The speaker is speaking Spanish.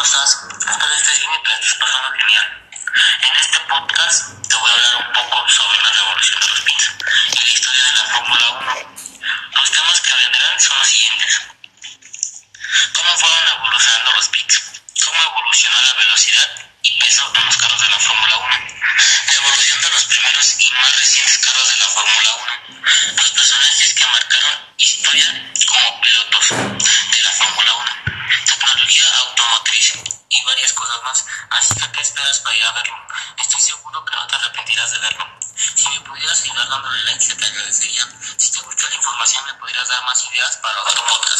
estés bien y te estés pasando genial. En este podcast te voy a hablar un poco sobre la revolución de los pins y la historia de la Fórmula 1. Los temas que vendrán son los siguientes. ¿Cómo fueron evolucionando los pits? ¿Cómo evolucionó la velocidad y peso en los carros de la Fórmula 1? La evolución de los primeros y más recientes carros de la Fórmula 1. Los personajes que marcaron historia y varias cosas más. Así que, ¿qué esperas para ir a verlo? Estoy seguro que no te arrepentirás de verlo. Si me pudieras ayudar dándole like, se te agradecería. Si te gustó la información, me pudieras dar más ideas para otro podcast.